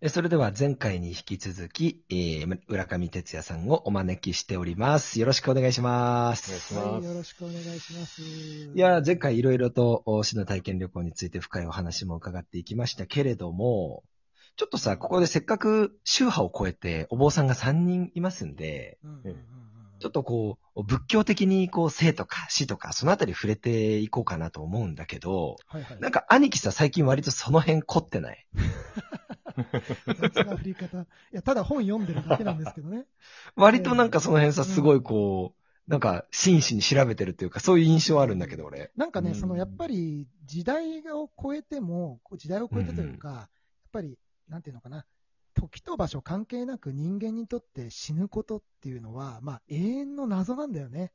えそれでは前回に引き続き、えー、浦上哲也さんをお招きしております。よろしくお願いします。お願いしますはい、よろしくお願いします。いやー、前回いろいろとお市の体験旅行について深いお話も伺っていきましたけれども、ちょっとさ、ここでせっかく宗派を超えてお坊さんが3人いますんで、うんうんうんうんちょっとこう、仏教的にこう、生とか死とか、そのあたり触れていこうかなと思うんだけど、はいはい。なんか兄貴さ、最近割とその辺凝ってない？雑な振り方。いや、ただ本読んでるだけなんですけどね。割となんかその辺さ、うんすごいこう、なんか真摯に調べてるっていうか、そういう印象あるんだけど、俺。なんかね、うんそのやっぱり時代を超えても、時代を超えてというか、やっぱり、なんていうのかな、時と場所関係なく人間にとって死ぬことっていうのは、まあ永遠の謎なんだよね。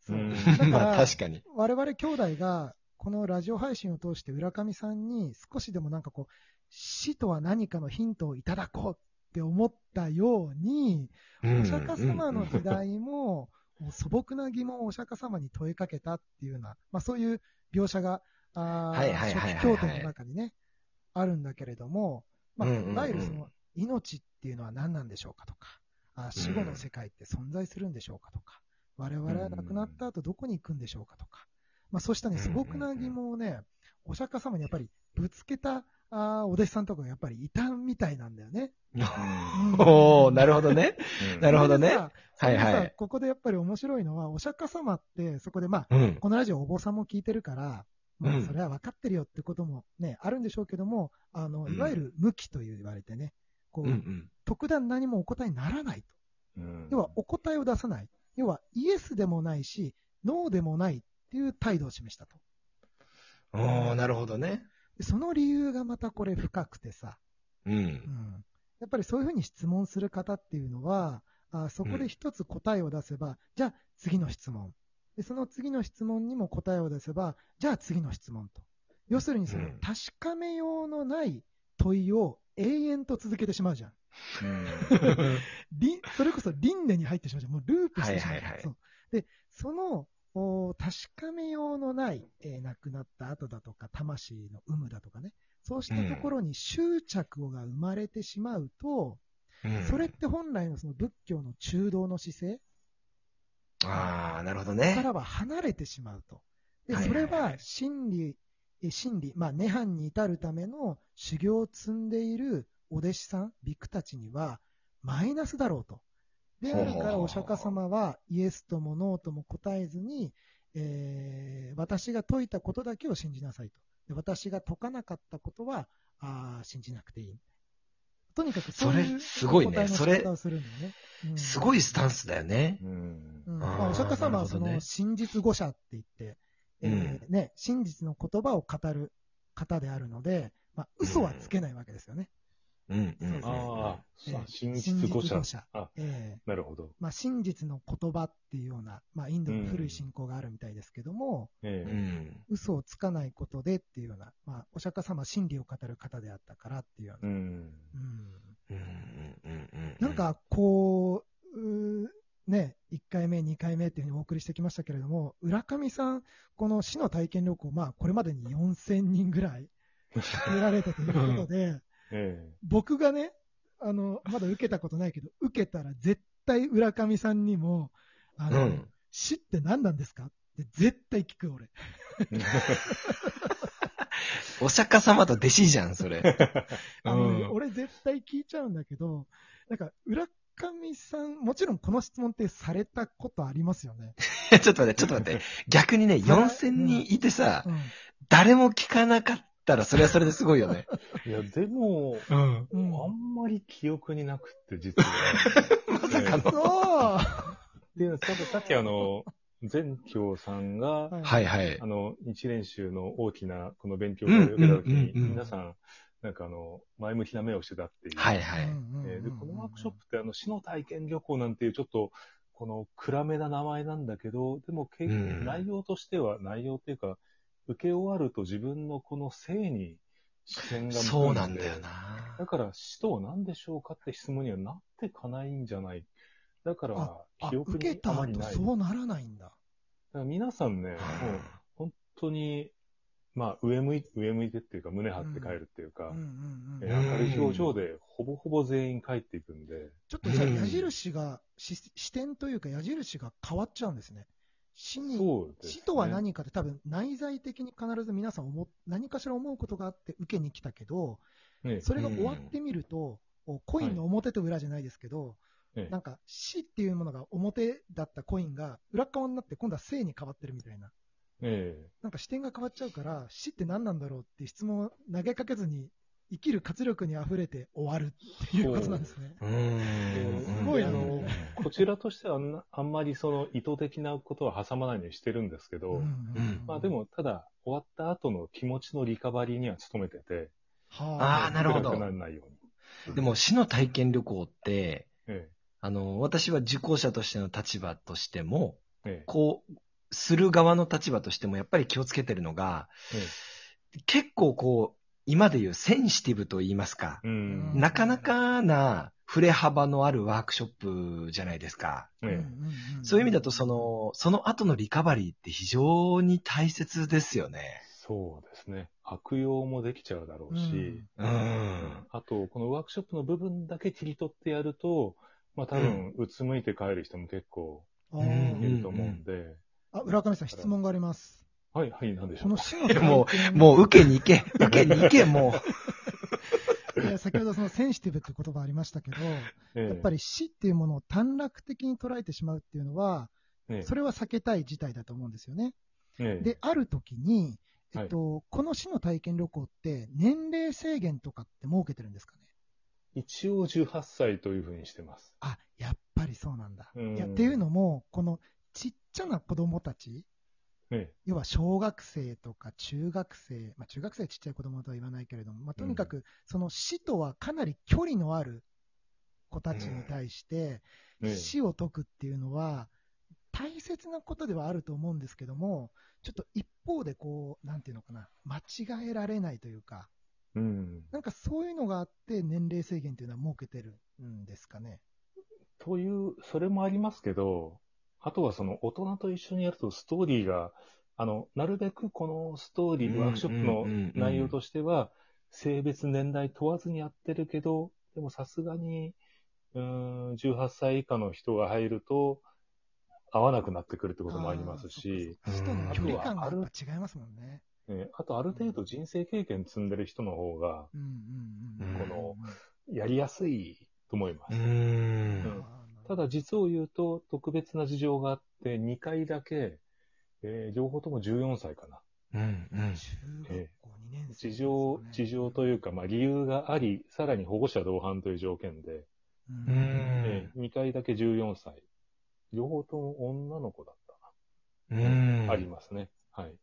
そううんだか 確かに。我々兄弟が、このラジオ配信を通して浦上さんに少しでもなんかこう、死とは何かのヒントをいただこうって思ったように、お釈迦様の時代も、素朴な疑問をお釈迦様に問いかけたっていうような、まあそういう描写が、あ初期経典の中にね、あるんだけれども、まあ、いわゆるその、命っていうのは何なんでしょうかとか、あ死後の世界って存在するんでしょうかとか、我々は亡くなった後どこに行くんでしょうかとか、まあそうしたね、素朴な疑問をね、お釈迦様にやっぱりぶつけたあーお弟子さんとかがやっぱりいたみたいなんだよね。おー、なるほどね。うんなるほどねはいはいここでやっぱり面白いのは、お釈迦様って、そこでまあ、うん。このラジオお坊さんも聞いてるから、まあうんそれは分かってるよってこともね、あるんでしょうけども、あの、うんいわゆる無期と言われてね、こう、うんうん。特段何もお答えにならないと。うん要は、お答えを出さない。要は、イエスでもないし、ノーでもないっていう態度を示したと。おー、なるほどね。でその理由がまたこれ深くてさ、うんう。ん、やっぱりそういうふうに質問する方っていうのは、あそこで一つ答えを出せば、じゃあ次の質問で。その次の質問にも答えを出せば、じゃあ次の質問と。要するにそのうん確かめようのない問いを永遠と続けてしまうじゃん。うん りそれこそ輪廻に入ってしまうじゃん。もうループしてしまうじゃん。はいはいはいそうで、そのお確かめようのない、えー亡くなった後だとか、魂の有無だとかね、そうしたところに執着が生まれてしまうと、うんそれって本来のその仏教の中道の姿勢？あー、なるほどかね。らは離れてしまうと。で、はいそれは真理、え真理、まあ、涅槃に至るための修行を積んでいるお弟子さん、ビクたちにはマイナスだろうと。で、ほうほうほうだからお釈迦様はイエスともノーとも答えずに、えー私が説いたことだけを信じなさいと。で私が説かなかったことはあー信じなくていい。とにかくそういうそれすごいね答えの仕それ方をするんだよね。うんすごいスタンスだよね。うんまあ、お釈迦様はその真実語者って言って、えーね、真実の言葉を語る方であるので、まあ、嘘はつけないわけですよね。うんうん。ああ、ええ真実語者。真あ、えーなるほど。まあ、真実の言葉っていうような、まあ、インドの古い信仰があるみたいですけども、ええうん。嘘をつかないことでっていうような、まあ、お釈迦様は真理を語る方であったからっていうような。うん。うんうんうんうんうん。なん、か、こう、うーね、1回目、2回目っていうふうにお送りしてきましたけれども、浦上さん、この死の体験旅行、まあ、これまでに4000人ぐらい出られたということで、え僕がね、あの、まだ受けたことないけど、受けたら絶対浦上さんにも、あの、うん。死って何なんですか？って絶対聞く、俺。え お釈迦様と弟子じゃん、それ。あのねうん俺絶対聞いちゃうんだけど、なんか、浦上さん、もちろんこの質問ってされたことありますよね。ちょっと待って、ちょっと待って。逆にね、4000人いてさ、うん。誰も聞かなかったら、それはそれですごいよね。いや、でも、うん。うんあんまり記憶になくって、実は。まさかの。そうで、ささっきあの、全教さんが、はいはいはいあ。の、一練習の大きなこの勉強会を受けたときに、うんうんうんうん皆さん、なんかあの、前向きな目をしてたっていう。はいはい。うんうんうんうんえーで、このワークショップってあの、死の体験旅行なんていうちょっと、この暗めな名前なんだけど、でも結局うん内容としては、内容っていうか、受け終わると自分のこの性に視線が向くそうなんだよ。な。だから死とは何でしょうかって質問にはなってかないんじゃない。だからあ、記憶に受けた後あまりない。そうならないんだ。だから皆さんね、もう本当に、まあ上向い上向いてっていうか胸張って帰るっていうか、明るい表情でほぼほぼ全員帰っていくんで、ちょっとじゃあうん矢印が、し視点というか矢印が変わっちゃうんですね。死に、ね。死とは何かって多分内在的に必ず皆さん思っ何かしら思うことがあって受けに来たけど、ねそれが終わってみると、コインの表と裏じゃないですけど、ええなんか死っていうものが表だったコインが裏側になって今度は正に変わってるみたいな。えなんか視点が変わっちゃうから、死って何なんだろうって質問を投げかけずに、生きる活力に溢れて終わるっていうことなんですね。うーん。すごいな。あのこちらとしてはあんなあんまりその意図的なことは挟まないようにしてるんですけど、うんうんまあで、も、ただ、終わった後の気持ちのリカバリーには努めてて、はあ。ーなるほど。ならないように。でも、死の体験旅行って、えあの、私は受講者としての立場としても、え、え。え、こう、する側の立場としても、やっぱり気をつけてるのが、え。結構こう、今で言うセンシティブと言いますかえ、う、ん。なかなかな触れ幅のあるワークショップじゃないですか。そういう意味だと、その、その後のリカバリーって非常に大切ですよね。そうですね。悪用もできちゃうだろうし、うん。あと、このワークショップの部分だけ切り取ってやると、まあ多分、うつむいて帰る人も結構いると思うんで、あ、浦上さん質問があります。はい、はい、なんでしょこうの死の体験もう、もう受けに行け、受けに行け、もいや先ほどそのセンシティブっていう言葉ありましたけど、ええ。やっぱり死っていうものを短絡的に捉えてしまうっていうのは、ええ。それは避けたい事態だと思うんですよね。ええ。で、ある時に、えっと、この死の体験旅行って年齢制限とかって設けてるんですかね？一応18歳というふうにしてます。あ、やっぱりそうなんだ。うん。いや、っていうのも、このちっちゃな子供たち、え要は小学生とか中学生、まあ、中学生はちっちゃい子供とは言わないけれども、まあ、とにかくその死とはかなり距離のある子たちに対して、死を解くっていうのは、大切なことではあると思うんですけども、ちょっと一方でこう、なんていうのかな、間違えられないというか、うん。なんかそういうのがあって、年齢制限っていうのは設けてるんですかね。という、それもありますけど、あとはその大人と一緒にやるとストーリーが、あの、なるべくこのストーリー、うんワークショップの内容としては、性別、年代問わずにやってるけど、でもさすがに、うーん、18歳以下の人が入ると、合わなくなってくるってこともありますし、あとはやっぱ違いますもんね。えーあとある程度人生経験積んでる人の方が、うんうんうん。このやりやすいと思います。う。ん。ただ実を言うと、特別な事情があって、2回だけ、えー両方とも14歳かな。うん。うん。中学校2年生ですかね、事情、事情というか、まあ理由があり、さらに保護者同伴という条件で、うんうんえ2回だけ14歳。両方とも女の子だったうん。な。ありますね。はい。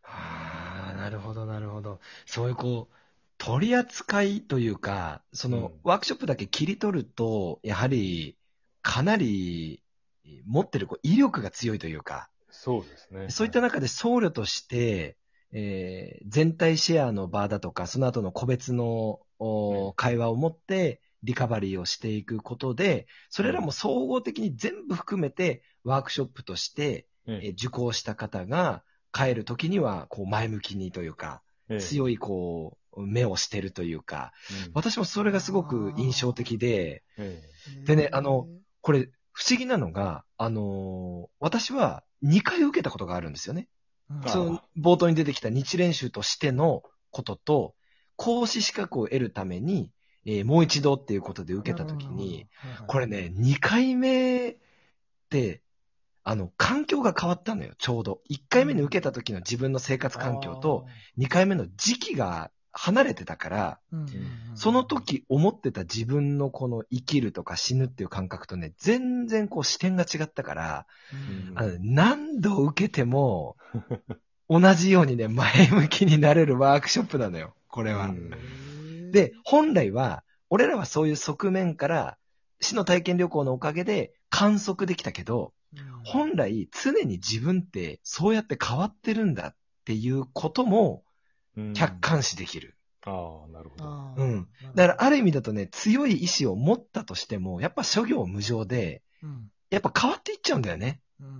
はあ、なるほど、なるほど。そういうこう、取り扱いというか、その、うん。ワークショップだけ切り取ると、やはり、かなり、持ってるこう威力が強いというか、そうですね。そういった中で僧侶として、えー全体シェアの場だとか、その後の個別の、会話を持って、リカバリーをしていくことで、それらも総合的に全部含めて、ワークショップとして、ええー受講した方が、帰るときには、こう、前向きにというか、え強い、こう、目をしてるというか、うん。私もそれがすごく印象的で、えでねあの、これ、不思議なのが、あのー私は2回受けたことがあるんですよね。その冒頭に出てきた日練習としてのことと、講師資格を得るために、えーもう一度っていうことで受けたときに、、これね、2回目って、あの、環境が変わったのよ、ちょうど。1回目に受けた時の自分の生活環境と、、2回目の時期が離れてたから、うんうんうん。その、時思ってた自分のこの生きるとか死ぬっていう感覚とね、全然こう視点が違ったから、うん何度受けても、同じようにね、前向きになれるワークショップなのよ、これは。うん。で、本来は、俺らはそういう側面から、死の体験旅行のおかげで観測できたけど、本来常に自分ってそうやって変わってるんだっていうこともうん客観視できる。ああ、なるほど。うん。だからある意味だとね、強い意志を持ったとしても、やっぱ諸行無常で、うんやっぱ変わっていっちゃうんだよね。うんう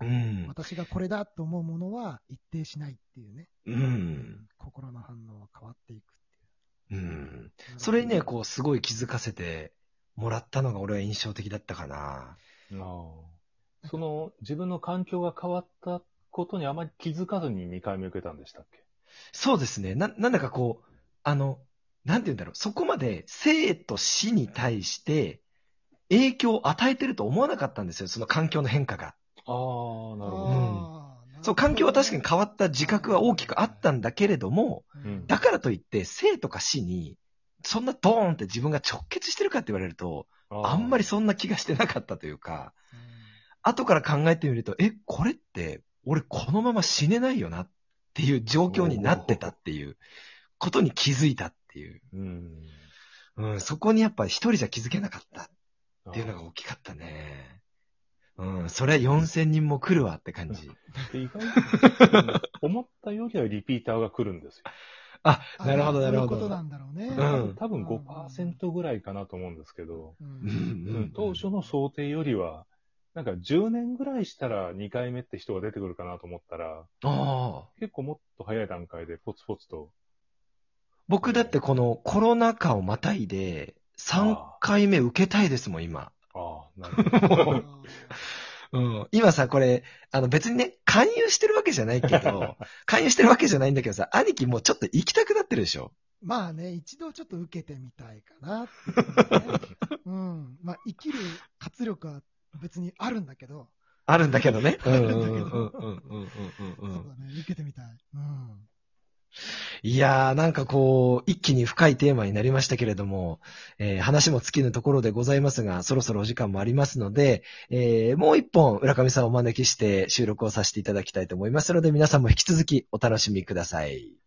うんん。私がこれだと思うものは一定しないっていうね。うん。心の反応は変わっていくってうん。それにね、こう、すごい気づかせてもらったのが俺は印象的だったかな。ああその、自分の環境が変わったことにあまり気づかずに2回目受けたんでしたっけ？そうですね。な、なんだかこう、あの、なんて言うんだろう。そこまで生と死に対して影響を与えてると思わなかったんですよ。その環境の変化が。ああ、なるほど。あーそう、環境は確かに変わった自覚は大きくあったんだけれども、ううんんだからといって生とか死に、そんなドーンって自分が直結してるかって言われると、あんまりそんな気がしてなかったというか、後から考えてみると、え、これって、俺このまま死ねないよなっていう状況になってたっていうことに気づいたっていう。うん。うん、そこにやっぱ一人じゃ気づけなかったあっていうのが大きかったね。うん、それ4000人も来るわって感じ。で意外と、うん思ったよりはリピーターが来るんですよ。あ、あなるほど、なるほそういうことなど。んだろうね。うん多分5%ぐらいかなと思うんですけど、うん当初の想定よりは、なんか10年ぐらいしたら2回目って人が出てくるかなと思ったら、ああ。結構もっと早い段階でポツポツと。僕だってこのコロナ禍をまたいで、3回目受けたいですもん、今。ああ、なるほど。うん。今さ、これ、あの別にね、勧誘してるわけじゃないけど、勧誘してるわけじゃないんだけどさ、兄貴もうちょっと行きたくなってるでしょ？まあね、一度ちょっと受けてみたいかなっていうね、うん。まあ、生きる活力は別にあるんだけど、あるんだけどね。うんうんあるんだけどうんうんそううん。だね、受けてみたい。うん。いやー、なんかこう、一気に深いテーマになりましたけれども、えー話も尽きぬところでございますが、そろそろお時間もありますので、えーもう一本、浦上さんをお招きして収録をさせていただきたいと思いますので、皆さんも引き続きお楽しみください。